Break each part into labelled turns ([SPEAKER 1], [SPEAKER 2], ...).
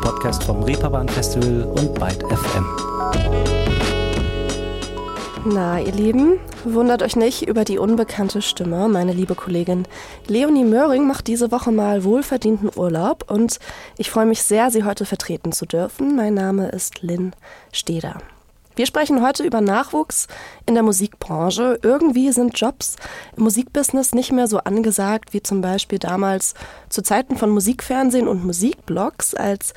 [SPEAKER 1] Podcast vom Reeperbahn Festival und Byte FM.
[SPEAKER 2] Na, ihr Lieben, wundert euch nicht über die unbekannte Stimme. Meine liebe Kollegin Leonie Möhring macht diese Woche mal wohlverdienten Urlaub und ich freue mich sehr, sie heute vertreten zu dürfen. Mein Name ist Lynn Steder. Wir sprechen heute über Nachwuchs in der Musikbranche. Irgendwie sind Jobs im Musikbusiness nicht mehr so angesagt wie zum Beispiel damals zu Zeiten von Musikfernsehen und Musikblogs. Als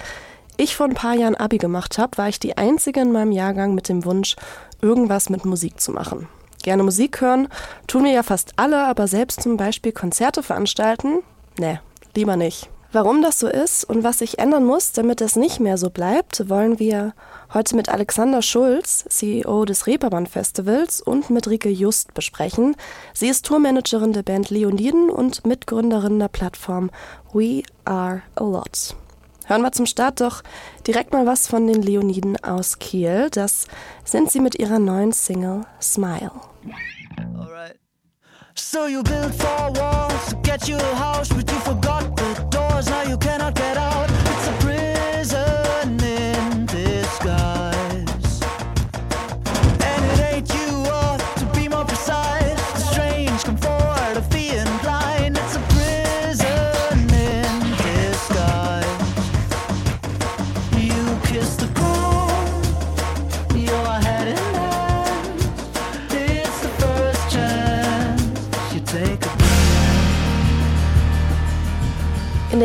[SPEAKER 2] ich vor ein paar Jahren Abi gemacht habe, war ich die Einzige in meinem Jahrgang mit dem Wunsch, irgendwas mit Musik zu machen. Gerne Musik hören tun wir ja fast alle, aber selbst zum Beispiel Konzerte veranstalten? Ne, lieber nicht. Warum das so ist und was sich ändern muss, damit es nicht mehr so bleibt, wollen wir heute mit Alexander Schulz, CEO des Reeperbahn Festivals, und mit Rike Just besprechen. Sie ist Tourmanagerin der Band Leoniden und Mitgründerin der Plattform We Are A Lot. Hören wir zum Start doch direkt mal was von den Leoniden aus Kiel. Das sind sie mit ihrer neuen Single Smile. Alright. So you built four walls to get you a house, but you forgot the doors. Now you cannot get out.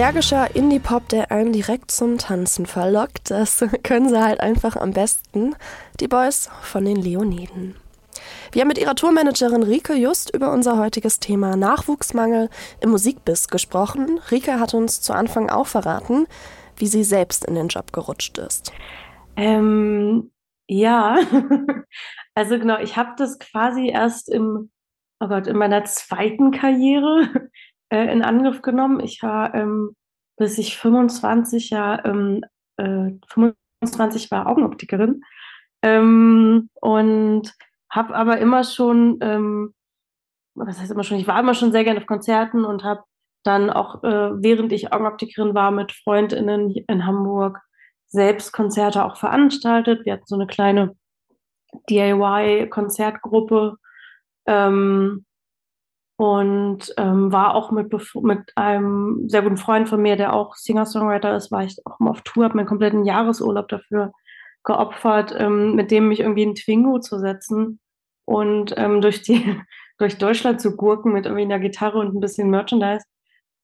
[SPEAKER 2] Energischer Indie-Pop, der einen direkt zum Tanzen verlockt, das können sie halt einfach am besten. Die Boys von den Leoniden. Wir haben mit ihrer Tourmanagerin Rike just über unser heutiges Thema Nachwuchsmangel im Musikbiss gesprochen. Rike hat uns zu Anfang auch verraten, wie sie selbst in den Job gerutscht ist.
[SPEAKER 3] Ähm, ja, also genau, ich habe das quasi erst im, oh Gott, in meiner zweiten Karriere äh, in Angriff genommen. Ich war, ähm, bis ich 25 ja, ähm, äh, 25 war Augenoptikerin ähm, und habe aber immer schon, ähm, was heißt immer schon, ich war immer schon sehr gerne auf Konzerten und habe dann auch, äh, während ich Augenoptikerin war, mit FreundInnen in Hamburg selbst Konzerte auch veranstaltet. Wir hatten so eine kleine DIY-Konzertgruppe ähm, und ähm, war auch mit, mit einem sehr guten Freund von mir, der auch Singer-Songwriter ist, war ich auch mal auf Tour, habe meinen kompletten Jahresurlaub dafür geopfert, ähm, mit dem mich irgendwie in Twingo zu setzen und ähm, durch die durch Deutschland zu gurken mit irgendwie einer Gitarre und ein bisschen Merchandise.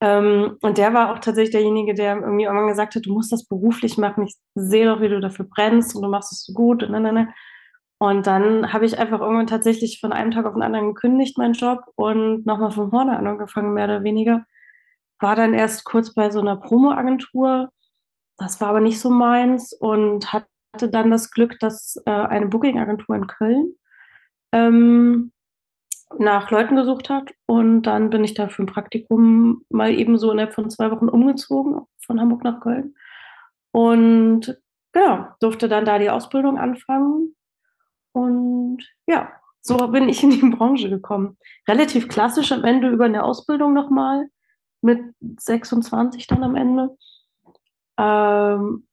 [SPEAKER 3] Ähm, und der war auch tatsächlich derjenige, der irgendwie irgendwann gesagt hat, du musst das beruflich machen. Ich sehe doch, wie du dafür brennst und du machst es so gut und ne, ne. Und dann habe ich einfach irgendwann tatsächlich von einem Tag auf den anderen gekündigt, meinen Job, und nochmal von vorne an angefangen, mehr oder weniger. War dann erst kurz bei so einer Promo-Agentur. Das war aber nicht so meins und hatte dann das Glück, dass äh, eine Booking-Agentur in Köln ähm, nach Leuten gesucht hat. Und dann bin ich da für ein Praktikum mal eben so innerhalb von zwei Wochen umgezogen, von Hamburg nach Köln. Und genau, durfte dann da die Ausbildung anfangen und ja, so bin ich in die Branche gekommen. Relativ klassisch am Ende über eine Ausbildung nochmal, mit 26 dann am Ende. Ähm,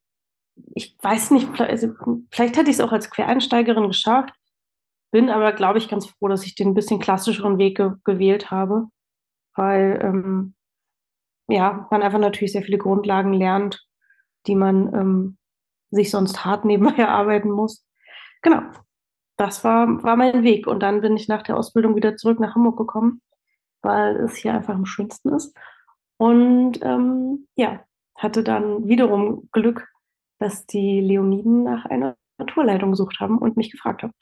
[SPEAKER 3] ich weiß nicht, also vielleicht hätte ich es auch als Quereinsteigerin geschafft, bin aber, glaube ich, ganz froh, dass ich den ein bisschen klassischeren Weg ge gewählt habe, weil ähm, ja, man einfach natürlich sehr viele Grundlagen lernt, die man ähm, sich sonst hart nebenbei erarbeiten muss. Genau, das war, war mein Weg. Und dann bin ich nach der Ausbildung wieder zurück nach Hamburg gekommen, weil es hier einfach am schönsten ist. Und ähm, ja, hatte dann wiederum Glück, dass die Leoniden nach einer Naturleitung gesucht haben und mich gefragt haben.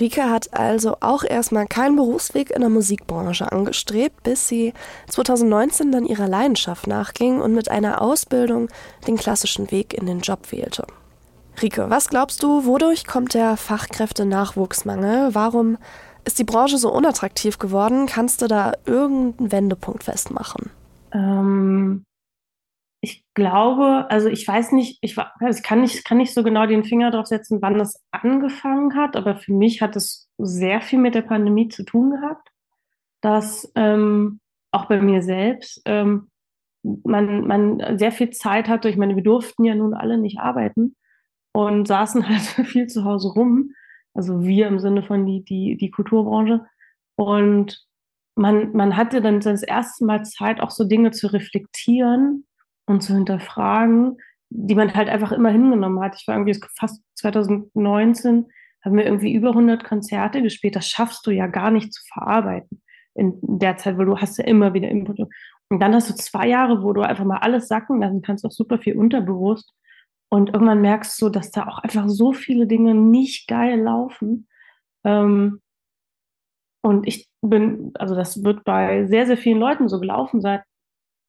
[SPEAKER 2] Rika hat also auch erstmal keinen Berufsweg in der Musikbranche angestrebt, bis sie 2019 dann ihrer Leidenschaft nachging und mit einer Ausbildung den klassischen Weg in den Job wählte. Rike, was glaubst du, wodurch kommt der Fachkräftenachwuchsmangel? Warum ist die Branche so unattraktiv geworden? Kannst du da irgendeinen Wendepunkt festmachen?
[SPEAKER 3] Ähm, ich glaube, also ich weiß nicht, ich, also ich kann nicht, kann nicht so genau den Finger drauf setzen, wann das angefangen hat, aber für mich hat es sehr viel mit der Pandemie zu tun gehabt, dass ähm, auch bei mir selbst ähm, man, man sehr viel Zeit hatte. Ich meine, wir durften ja nun alle nicht arbeiten und saßen halt viel zu Hause rum. Also wir im Sinne von die, die, die Kulturbranche. Und man, man hatte dann das erste Mal Zeit, auch so Dinge zu reflektieren und zu hinterfragen, die man halt einfach immer hingenommen hat. Ich war irgendwie fast 2019, haben wir irgendwie über 100 Konzerte gespielt. Das schaffst du ja gar nicht zu verarbeiten in der Zeit, weil du hast ja immer wieder Input. Und dann hast du zwei Jahre, wo du einfach mal alles sacken lassen kannst, auch super viel unterbewusst. Und irgendwann merkst du, dass da auch einfach so viele Dinge nicht geil laufen. Ähm, und ich bin, also das wird bei sehr, sehr vielen Leuten so gelaufen sein.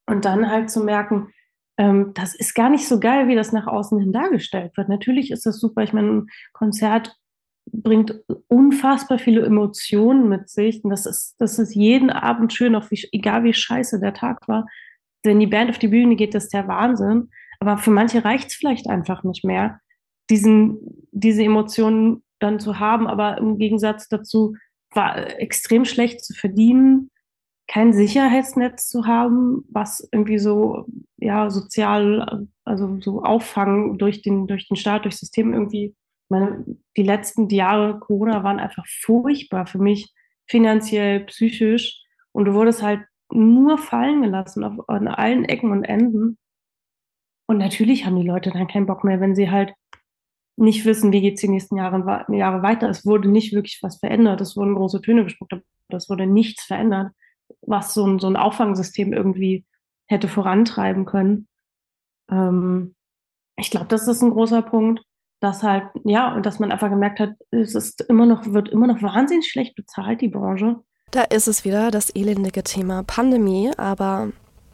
[SPEAKER 3] Und dann halt zu merken, ähm, das ist gar nicht so geil, wie das nach außen hin dargestellt wird. Natürlich ist das super. Ich meine, ein Konzert bringt unfassbar viele Emotionen mit sich. Und das ist, das ist jeden Abend schön, auch wie, egal wie scheiße der Tag war. Wenn die Band auf die Bühne geht, das ist der Wahnsinn. Aber für manche reicht es vielleicht einfach nicht mehr, diesen, diese Emotionen dann zu haben. Aber im Gegensatz dazu war extrem schlecht zu verdienen, kein Sicherheitsnetz zu haben, was irgendwie so ja sozial, also so auffangen durch den durch den Staat, durch das System irgendwie meine, die letzten Jahre Corona waren einfach furchtbar für mich, finanziell, psychisch. Und du wurdest halt nur fallen gelassen auf, an allen Ecken und Enden. Und natürlich haben die Leute dann keinen Bock mehr, wenn sie halt nicht wissen, wie geht es die nächsten Jahre, Jahre weiter. Es wurde nicht wirklich was verändert. Es wurden große Töne gesprochen, aber es wurde nichts verändert, was so ein, so ein Auffangsystem irgendwie hätte vorantreiben können. Ähm, ich glaube, das ist ein großer Punkt dass halt, ja, und dass man einfach gemerkt hat, es ist immer noch, wird immer noch wahnsinnig schlecht bezahlt, die Branche.
[SPEAKER 2] Da ist es wieder, das elendige Thema Pandemie, aber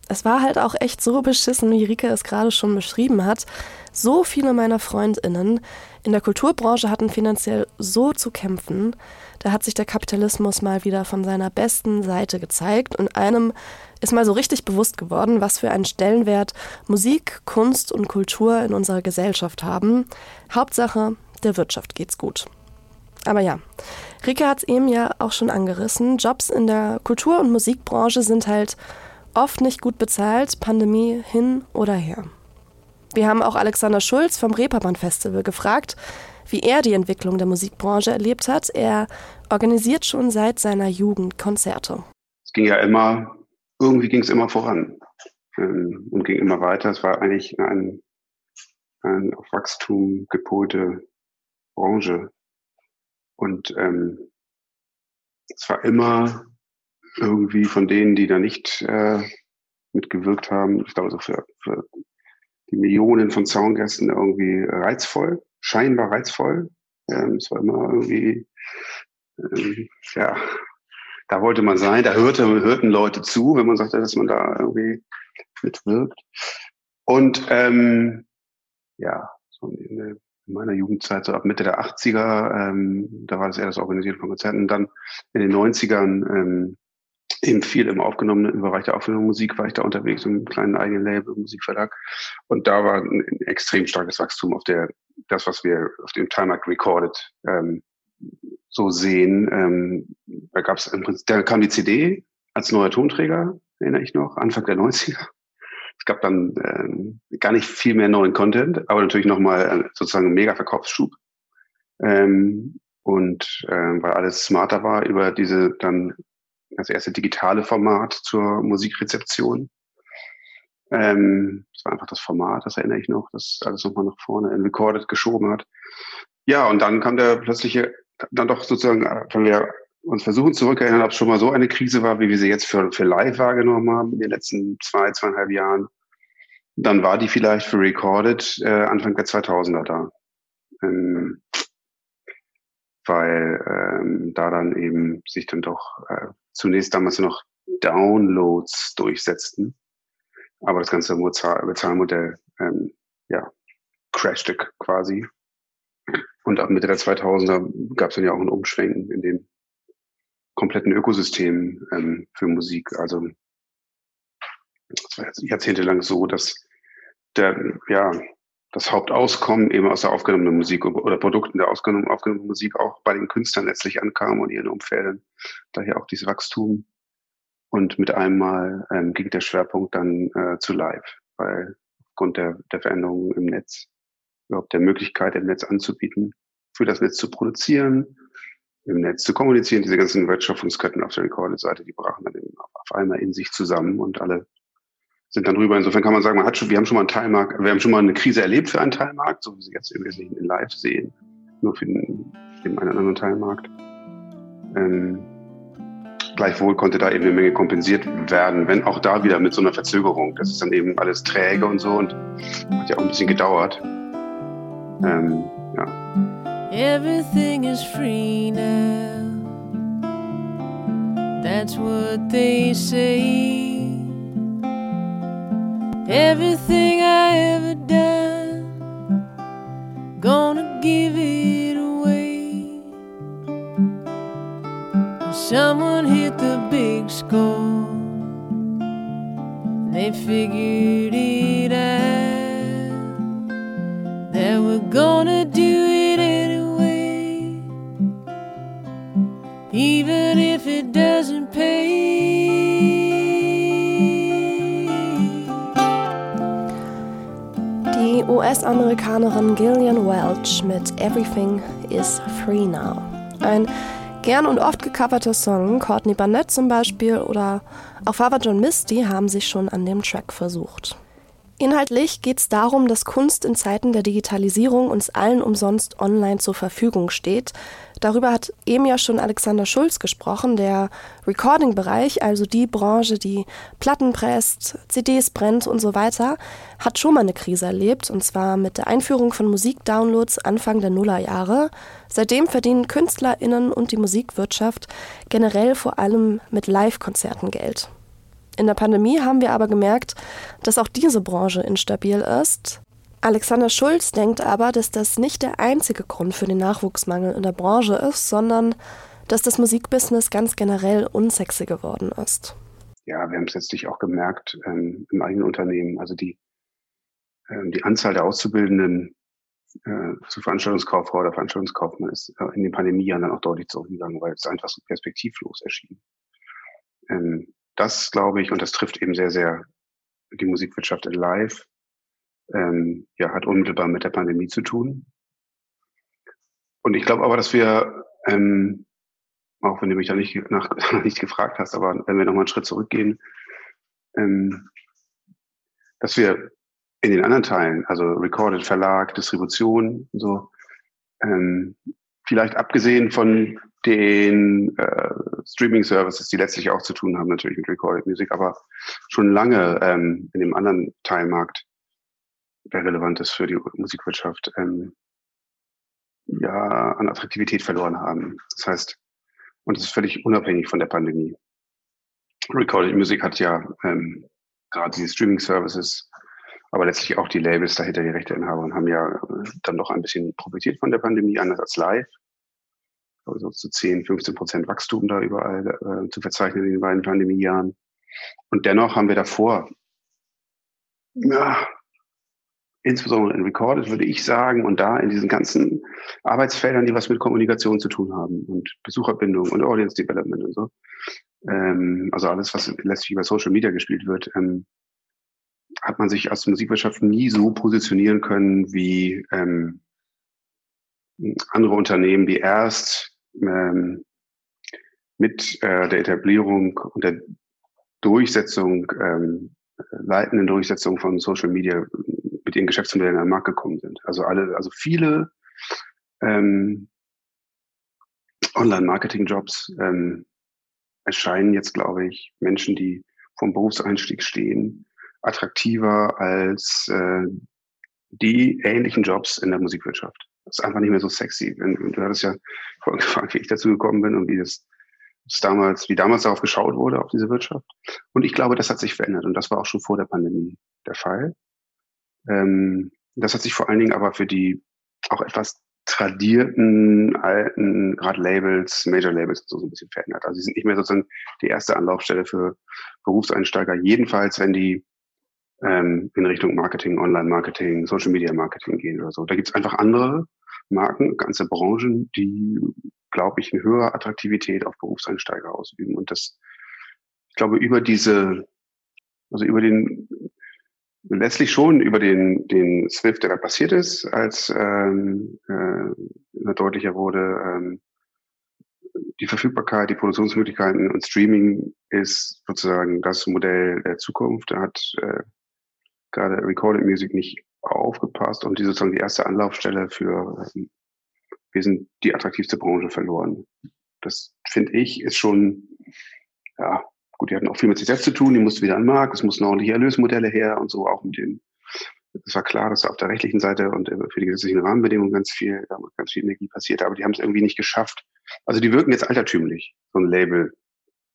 [SPEAKER 2] es war halt auch echt so beschissen, wie Rike es gerade schon beschrieben hat. So viele meiner FreundInnen in der Kulturbranche hatten finanziell so zu kämpfen. Da hat sich der Kapitalismus mal wieder von seiner besten Seite gezeigt und einem ist mal so richtig bewusst geworden, was für einen Stellenwert Musik, Kunst und Kultur in unserer Gesellschaft haben. Hauptsache, der Wirtschaft geht's gut. Aber ja, Rike hat es eben ja auch schon angerissen. Jobs in der Kultur- und Musikbranche sind halt oft nicht gut bezahlt, Pandemie hin oder her. Wir haben auch Alexander Schulz vom Reeperbahn Festival gefragt, wie er die Entwicklung der Musikbranche erlebt hat. Er organisiert schon seit seiner Jugend Konzerte.
[SPEAKER 4] Es ging ja immer irgendwie ging es immer voran ähm, und ging immer weiter. Es war eigentlich ein, ein auf Wachstum gepolte Branche. Und ähm, es war immer irgendwie von denen, die da nicht äh, mitgewirkt haben, ich glaube so für, für die Millionen von Zaungästen irgendwie reizvoll, scheinbar reizvoll. Ähm, es war immer irgendwie, ähm, ja, da wollte man sein, da hörte, hörten Leute zu, wenn man sagte, dass man da irgendwie mitwirkt. Und ähm, ja, so in, in meiner Jugendzeit, so ab Mitte der 80er, ähm, da war das eher das Organisieren von Konzerten. Dann in den 90ern ähm, eben viel im aufgenommenen, im Bereich der aufgenommenen Musik war ich da unterwegs, im kleinen eigenen Label, Musikverlag. Und da war ein, ein extrem starkes Wachstum auf der, das, was wir auf dem Timemark Recorded ähm, so sehen. Ähm, da gab es im Prinzip, da kam die CD als neuer Tonträger, erinnere ich noch, Anfang der 90er. Es gab dann ähm, gar nicht viel mehr neuen Content, aber natürlich nochmal äh, sozusagen ein mega Verkaufsschub. Ähm, und ähm, weil alles smarter war über diese dann das erste digitale Format zur Musikrezeption. Ähm, das war einfach das Format, das erinnere ich noch, das alles nochmal nach vorne in Recorded geschoben hat. Ja, und dann kam der plötzliche dann doch sozusagen, äh, wenn wir uns versuchen zurückerinnern, ob es schon mal so eine Krise war, wie wir sie jetzt für, für live wahrgenommen haben in den letzten zwei, zweieinhalb Jahren, dann war die vielleicht für Recorded äh, Anfang der 2000er da. Ähm, weil ähm, da dann eben sich dann doch äh, zunächst damals noch Downloads durchsetzten. Aber das ganze Bezahlmodell ähm, ja, crashte quasi. Und ab Mitte der 2000er gab es dann ja auch ein Umschwenken in dem kompletten Ökosystem ähm, für Musik. Also es war jahrzehntelang so, dass der, ja, das Hauptauskommen eben aus der aufgenommenen Musik oder Produkten der aufgenommenen, aufgenommenen Musik auch bei den Künstlern letztlich ankam und ihren Umfeldern. Daher auch dieses Wachstum. Und mit einmal ähm, ging der Schwerpunkt dann äh, zu live, weil aufgrund der, der Veränderungen im Netz, überhaupt der Möglichkeit, im Netz anzubieten, für das Netz zu produzieren, im Netz zu kommunizieren, diese ganzen Wertschöpfungsketten auf der Recorded-Seite, die brachen dann auf einmal in sich zusammen und alle sind dann drüber. Insofern kann man sagen, man hat schon, wir haben schon mal einen Teilmarkt, wir haben schon mal eine Krise erlebt für einen Teilmarkt, so wie Sie jetzt im in Live sehen, nur für den, den einen anderen Teilmarkt. Ähm, gleichwohl konnte da eben eine Menge kompensiert werden, wenn auch da wieder mit so einer Verzögerung. Das ist dann eben alles träge und so und hat ja auch ein bisschen gedauert. Ähm, ja. Everything is free now. That's what they say. Everything I ever done, gonna give it away. Someone hit the big score, they figured it out that we're gonna do
[SPEAKER 2] US-Amerikanerin Gillian Welch mit Everything is Free Now. Ein gern und oft gecoverter Song, Courtney Barnett zum Beispiel oder auch Father John Misty haben sich schon an dem Track versucht. Inhaltlich geht es darum, dass Kunst in Zeiten der Digitalisierung uns allen umsonst online zur Verfügung steht. Darüber hat eben ja schon Alexander Schulz gesprochen. Der Recording-Bereich, also die Branche, die Platten presst, CDs brennt und so weiter, hat schon mal eine Krise erlebt, und zwar mit der Einführung von Musikdownloads Anfang der Nullerjahre. Seitdem verdienen KünstlerInnen und die Musikwirtschaft generell vor allem mit Live-Konzerten Geld. In der Pandemie haben wir aber gemerkt, dass auch diese Branche instabil ist. Alexander Schulz denkt aber, dass das nicht der einzige Grund für den Nachwuchsmangel in der Branche ist, sondern dass das Musikbusiness ganz generell unsexy geworden ist.
[SPEAKER 4] Ja, wir haben es letztlich auch gemerkt ähm, im eigenen Unternehmen. Also die, ähm, die Anzahl der Auszubildenden äh, zu Veranstaltungskauffrau oder Veranstaltungskaufmann ist äh, in den Pandemiejahren dann auch deutlich zurückgegangen, weil es einfach so perspektivlos erschien. Ähm, das glaube ich, und das trifft eben sehr, sehr die Musikwirtschaft in Live, ähm, ja, hat unmittelbar mit der Pandemie zu tun. Und ich glaube aber, dass wir, ähm, auch wenn du mich da nicht, nach, nicht gefragt hast, aber wenn wir nochmal einen Schritt zurückgehen, ähm, dass wir in den anderen Teilen, also Recorded, Verlag, Distribution so, ähm, vielleicht abgesehen von den äh, Streaming-Services, die letztlich auch zu tun haben natürlich mit Recorded Music, aber schon lange ähm, in dem anderen Teilmarkt, der relevant ist für die Musikwirtschaft, ähm, ja, an Attraktivität verloren haben. Das heißt, und das ist völlig unabhängig von der Pandemie. Recorded Music hat ja ähm, gerade diese Streaming-Services, aber letztlich auch die Labels dahinter, die Rechteinhaber, haben ja äh, dann doch ein bisschen profitiert von der Pandemie, anders als live also zu 10, 15 Prozent Wachstum da überall äh, zu verzeichnen in den beiden Pandemiejahren. Und dennoch haben wir davor, ja, insbesondere in Recorded, würde ich sagen, und da in diesen ganzen Arbeitsfeldern, die was mit Kommunikation zu tun haben und Besucherbindung und Audience Development und so, ähm, also alles, was letztlich über Social Media gespielt wird, ähm, hat man sich als Musikwirtschaft nie so positionieren können wie ähm, andere Unternehmen, die erst ähm, mit äh, der Etablierung und der Durchsetzung, ähm, leitenden Durchsetzung von Social Media mit ihren Geschäftsmodellen an den Markt gekommen sind. Also alle, also viele ähm, Online-Marketing-Jobs ähm, erscheinen jetzt, glaube ich, Menschen, die vom Berufseinstieg stehen, attraktiver als äh, die ähnlichen Jobs in der Musikwirtschaft. Ist einfach nicht mehr so sexy. Du hattest ja vorhin gefragt, wie ich dazu gekommen bin und wie das, das damals, wie damals darauf geschaut wurde, auf diese Wirtschaft. Und ich glaube, das hat sich verändert. Und das war auch schon vor der Pandemie der Fall. Ähm, das hat sich vor allen Dingen aber für die auch etwas tradierten, alten, gerade Labels, Major Labels so ein bisschen verändert. Also sie sind nicht mehr sozusagen die erste Anlaufstelle für Berufseinsteiger. Jedenfalls, wenn die ähm, in Richtung Marketing, Online-Marketing, Social-Media-Marketing gehen oder so. Da gibt es einfach andere Marken, ganze Branchen, die, glaube ich, eine höhere Attraktivität auf Berufseinsteiger ausüben. Und das glaube, über diese, also über den, letztlich schon über den, den Swift, der da passiert ist, als ähm, äh, deutlicher wurde, ähm, die Verfügbarkeit, die Produktionsmöglichkeiten und Streaming ist sozusagen das Modell der Zukunft. Da hat äh, gerade Recorded Music nicht aufgepasst und die sozusagen die erste Anlaufstelle für ähm, wir sind die attraktivste Branche verloren. Das finde ich ist schon, ja, gut, die hatten auch viel mit sich selbst zu tun, die mussten wieder an den Markt, es mussten ordentliche Erlösmodelle her und so, auch mit den, es war klar, dass auf der rechtlichen Seite und für die gesetzlichen Rahmenbedingungen ganz viel, ganz viel Energie passiert, aber die haben es irgendwie nicht geschafft. Also die wirken jetzt altertümlich, so ein Label,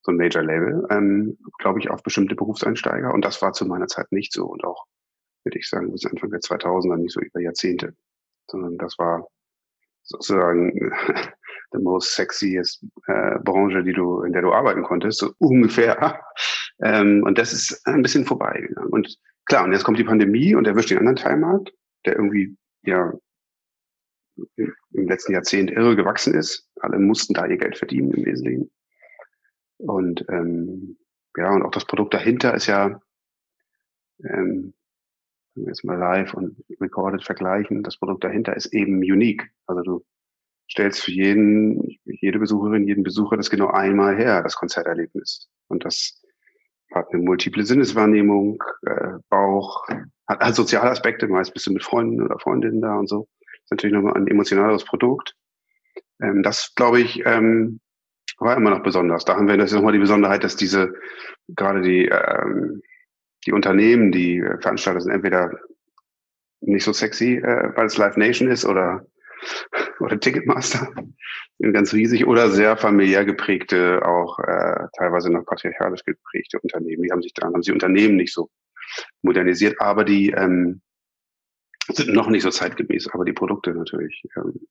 [SPEAKER 4] so ein Major-Label, ähm, glaube ich, auf bestimmte Berufseinsteiger. Und das war zu meiner Zeit nicht so. Und auch, würde ich sagen, bis Anfang der 2000er nicht so über Jahrzehnte, sondern das war sozusagen the most sexiest äh, Branche, die du, in der du arbeiten konntest, so ungefähr. Ähm, und das ist ein bisschen vorbeigegangen. Und klar, und jetzt kommt die Pandemie und erwischt den anderen Teilmarkt, der irgendwie ja im letzten Jahrzehnt irre gewachsen ist. Alle mussten da ihr Geld verdienen im Wesentlichen. Und ähm, ja, und auch das Produkt dahinter ist ja, ähm, wenn wir jetzt mal live und recorded vergleichen, das Produkt dahinter ist eben unique. Also du stellst für jeden, jede Besucherin, jeden Besucher das genau einmal her, das Konzerterlebnis. Und das hat eine multiple Sinneswahrnehmung, äh, Bauch, hat, hat soziale Aspekte, meist bist du mit Freunden oder Freundinnen da und so. Ist natürlich nochmal ein emotionaleres Produkt. Ähm, das, glaube ich, ähm, war immer noch besonders. Da haben wir das nochmal die Besonderheit, dass diese, gerade die, ähm, die Unternehmen, die Veranstalter sind entweder nicht so sexy, äh, weil es Live Nation ist oder oder Ticketmaster, ganz riesig oder sehr familiär geprägte, auch äh, teilweise noch patriarchalisch geprägte Unternehmen. Die haben sich daran, haben sie Unternehmen nicht so modernisiert, aber die ähm, sind noch nicht so zeitgemäß, aber die Produkte natürlich. Ähm,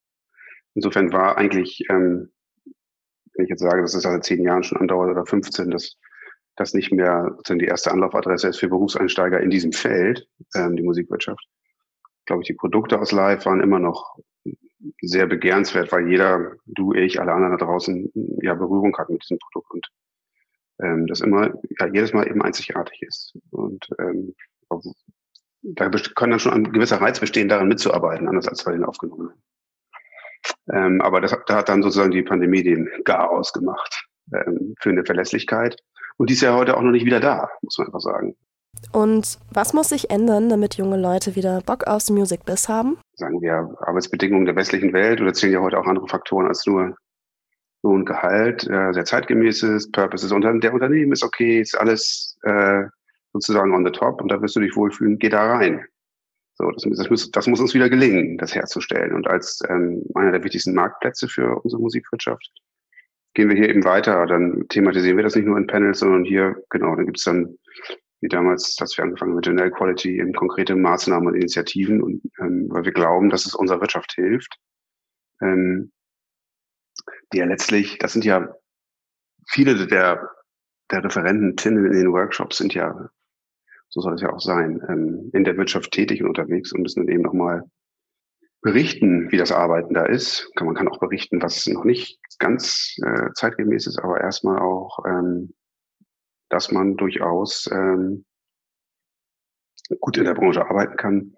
[SPEAKER 4] insofern war eigentlich, ähm, wenn ich jetzt sage, dass es seit zehn Jahren schon andauert oder 15, dass das nicht mehr die erste Anlaufadresse ist für Berufseinsteiger in diesem Feld, ähm, die Musikwirtschaft. Glaube ich, die Produkte aus Live waren immer noch sehr begehrenswert, weil jeder, du, ich, alle anderen da draußen ja Berührung hat mit diesem Produkt und ähm, das immer ja, jedes Mal eben einzigartig ist. Und ähm, da kann dann schon ein gewisser Reiz bestehen, daran mitzuarbeiten, anders als bei den aufgenommen. Ähm, aber das, da hat dann sozusagen die Pandemie den Garaus gemacht ähm, für eine Verlässlichkeit. Und die ist ja heute auch noch nicht wieder da, muss man einfach sagen.
[SPEAKER 2] Und was muss sich ändern, damit junge Leute wieder Bock aufs Music Biz haben?
[SPEAKER 4] Sagen wir Arbeitsbedingungen der westlichen Welt oder zählen ja heute auch andere Faktoren als nur Lohn, Gehalt, äh, sehr zeitgemäßes, Purpose ist unter, der Unternehmen ist okay, ist alles äh, sozusagen on the top und da wirst du dich wohlfühlen, geh da rein. So, das, das, muss, das muss uns wieder gelingen, das herzustellen. Und als ähm, einer der wichtigsten Marktplätze für unsere Musikwirtschaft gehen wir hier eben weiter. Dann thematisieren wir das nicht nur in Panels, sondern hier, genau, dann gibt es dann wie damals, dass wir angefangen mit General Quality in konkrete Maßnahmen und Initiativen und ähm, weil wir glauben, dass es unserer Wirtschaft hilft. Ähm, die ja letztlich, das sind ja viele der, der Referenten in den Workshops sind ja, so soll es ja auch sein, ähm, in der Wirtschaft tätig und unterwegs und müssen dann eben nochmal berichten, wie das Arbeiten da ist. Man kann auch berichten, was noch nicht ganz äh, zeitgemäß ist, aber erstmal auch ähm, dass man durchaus ähm, gut in der Branche arbeiten kann.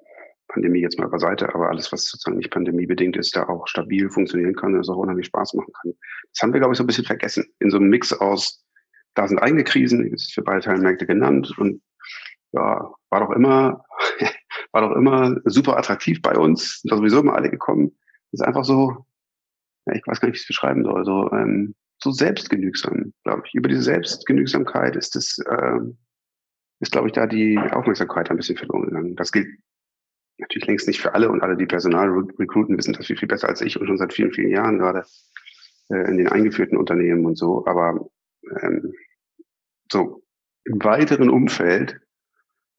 [SPEAKER 4] Pandemie jetzt mal beiseite, aber alles, was sozusagen nicht pandemiebedingt ist, da auch stabil funktionieren kann und es auch unheimlich Spaß machen kann. Das haben wir, glaube ich, so ein bisschen vergessen. In so einem Mix aus, da sind eigene Krisen, das ist für beide Teilmärkte genannt und ja, war doch immer, war doch immer super attraktiv bei uns, sind da sowieso immer alle gekommen. Das ist einfach so, ja, ich weiß gar nicht, wie ich es beschreiben soll, so, ähm, so selbstgenügsam, glaube ich. Über diese Selbstgenügsamkeit ist es, äh, ist, glaube ich, da die Aufmerksamkeit ein bisschen verloren gegangen. Das gilt natürlich längst nicht für alle und alle, die Personal recruiten, wissen das viel, viel besser als ich und schon seit vielen, vielen Jahren gerade äh, in den eingeführten Unternehmen und so. Aber ähm, so im weiteren Umfeld,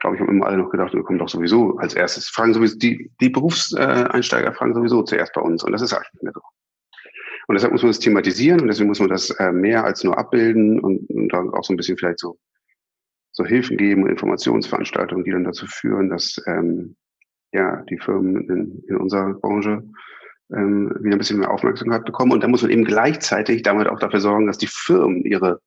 [SPEAKER 4] glaube ich, haben immer alle noch gedacht, wir kommen doch sowieso als erstes, fragen sowieso, die, die Berufseinsteiger fragen sowieso zuerst bei uns und das ist eigentlich nicht mehr so. Und deshalb muss man das thematisieren und deswegen muss man das äh, mehr als nur abbilden und, und dann auch so ein bisschen vielleicht so, so Hilfen geben und Informationsveranstaltungen, die dann dazu führen, dass ähm, ja die Firmen in, in unserer Branche ähm, wieder ein bisschen mehr Aufmerksamkeit bekommen. Und dann muss man eben gleichzeitig damit auch dafür sorgen, dass die Firmen ihre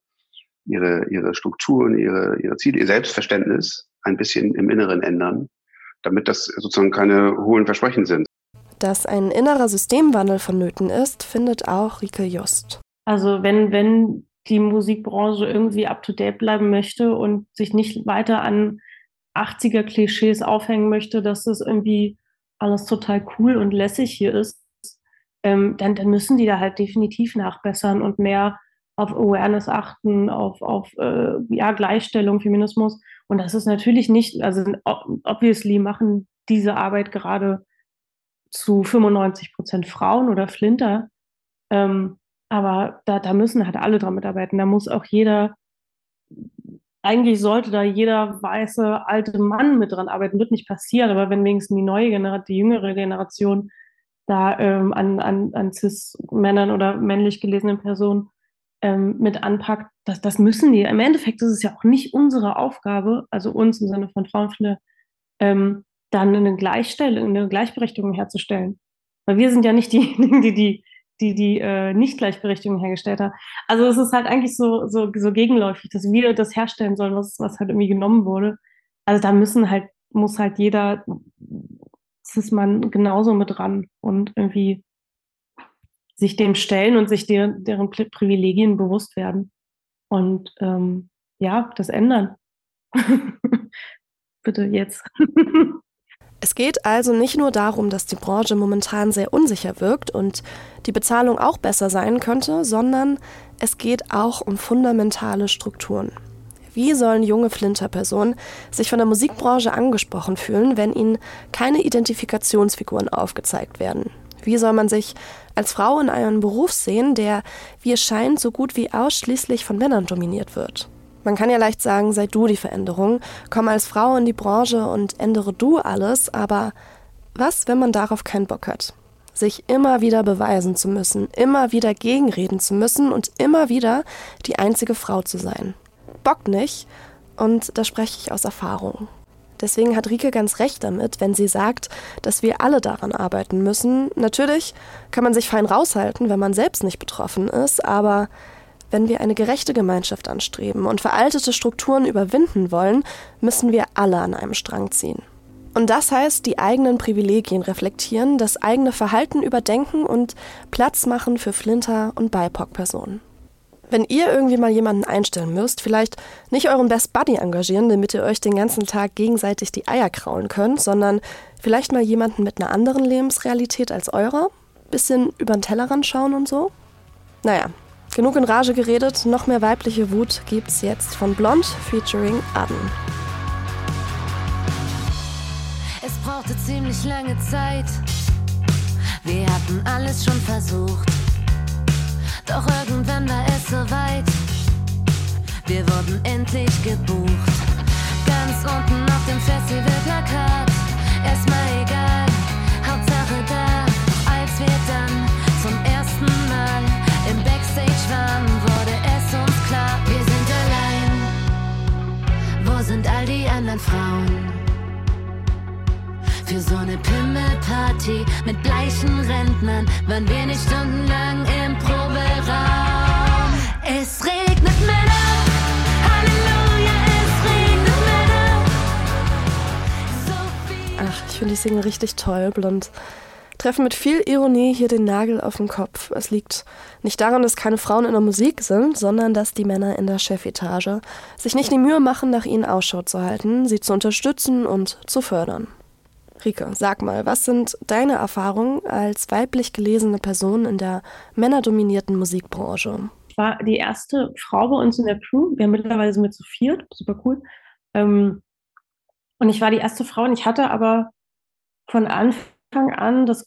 [SPEAKER 4] ihre, ihre Strukturen, ihre, ihre Ziele, ihr Selbstverständnis ein bisschen im Inneren ändern, damit das sozusagen keine hohen Versprechen sind.
[SPEAKER 2] Dass ein innerer Systemwandel vonnöten ist, findet auch Rike Just.
[SPEAKER 3] Also wenn, wenn die Musikbranche irgendwie up-to-date bleiben möchte und sich nicht weiter an 80er-Klischees aufhängen möchte, dass das irgendwie alles total cool und lässig hier ist, ähm, dann, dann müssen die da halt definitiv nachbessern und mehr auf Awareness achten, auf, auf äh, ja, Gleichstellung, Feminismus. Und das ist natürlich nicht, also obviously machen diese Arbeit gerade zu 95 Prozent Frauen oder Flinter. Ähm, aber da, da müssen halt alle dran mitarbeiten. Da muss auch jeder, eigentlich sollte da jeder weiße alte Mann mit dran arbeiten. Wird nicht passieren, aber wenn wenigstens die neue Generation, die jüngere Generation da ähm, an, an, an Cis-Männern oder männlich gelesenen Personen ähm, mit anpackt, das, das müssen die. Im Endeffekt ist es ja auch nicht unsere Aufgabe, also uns im Sinne von Frauenfinde, ähm, dann eine Gleichstellung, eine Gleichberechtigung herzustellen. Weil wir sind ja nicht diejenigen, die die, die, die äh, Nicht-Gleichberechtigung hergestellt haben. Also es ist halt eigentlich so, so, so gegenläufig, dass wir das herstellen sollen, was, was halt irgendwie genommen wurde. Also da müssen halt, muss halt jeder ist man genauso mit dran und irgendwie sich dem stellen und sich der, deren Privilegien bewusst werden. Und ähm, ja, das ändern. Bitte jetzt.
[SPEAKER 2] Es geht also nicht nur darum, dass die Branche momentan sehr unsicher wirkt und die Bezahlung auch besser sein könnte, sondern es geht auch um fundamentale Strukturen. Wie sollen junge Flinterpersonen sich von der Musikbranche angesprochen fühlen, wenn ihnen keine Identifikationsfiguren aufgezeigt werden? Wie soll man sich als Frau in einem Beruf sehen, der, wie es scheint, so gut wie ausschließlich von Männern dominiert wird? Man kann ja leicht sagen, sei du die Veränderung, komm als Frau in die Branche und ändere du alles, aber was, wenn man darauf keinen Bock hat? Sich immer wieder beweisen zu müssen, immer wieder gegenreden zu müssen und immer wieder die einzige Frau zu sein. Bock nicht und da spreche ich aus Erfahrung. Deswegen hat Rike ganz recht damit, wenn sie sagt, dass wir alle daran arbeiten müssen. Natürlich kann man sich fein raushalten, wenn man selbst nicht betroffen ist, aber wenn wir eine gerechte Gemeinschaft anstreben und veraltete Strukturen überwinden wollen, müssen wir alle an einem Strang ziehen. Und das heißt, die eigenen Privilegien reflektieren, das eigene Verhalten überdenken und Platz machen für Flinter und BIPOC-Personen. Wenn ihr irgendwie mal jemanden einstellen müsst, vielleicht nicht euren Best Buddy engagieren, damit ihr euch den ganzen Tag gegenseitig die Eier kraulen könnt, sondern vielleicht mal jemanden mit einer anderen Lebensrealität als eurer, bisschen über den Tellerrand schauen und so. Naja, genug in Rage geredet, noch mehr weibliche Wut gibt's jetzt von Blond featuring Aden.
[SPEAKER 5] Es brauchte ziemlich lange Zeit. Wir hatten alles schon versucht doch irgendwann war es soweit. Wir wurden endlich gebucht. Ganz unten auf dem Festivalplakat. Erstmal egal, Hauptsache da. Als wir dann zum ersten Mal im Backstage waren, wurde es uns klar, wir sind allein. Wo sind all die anderen Frauen? Für so eine Pimmelparty mit bleichen Rentnern waren wir nicht stundenlang im Proberaum. Es regnet Männer,
[SPEAKER 2] Ach, ich finde die singen richtig toll, blond treffen mit viel Ironie hier den Nagel auf den Kopf. Es liegt nicht daran, dass keine Frauen in der Musik sind, sondern dass die Männer in der Chefetage sich nicht die Mühe machen, nach ihnen Ausschau zu halten, sie zu unterstützen und zu fördern. Rike, sag mal, was sind deine Erfahrungen als weiblich gelesene Person in der männerdominierten Musikbranche?
[SPEAKER 3] Ich war die erste Frau bei uns in der Crew. Wir haben mittlerweile sind wir zu viert, super cool. Ähm, und ich war die erste Frau und ich hatte aber von Anfang an das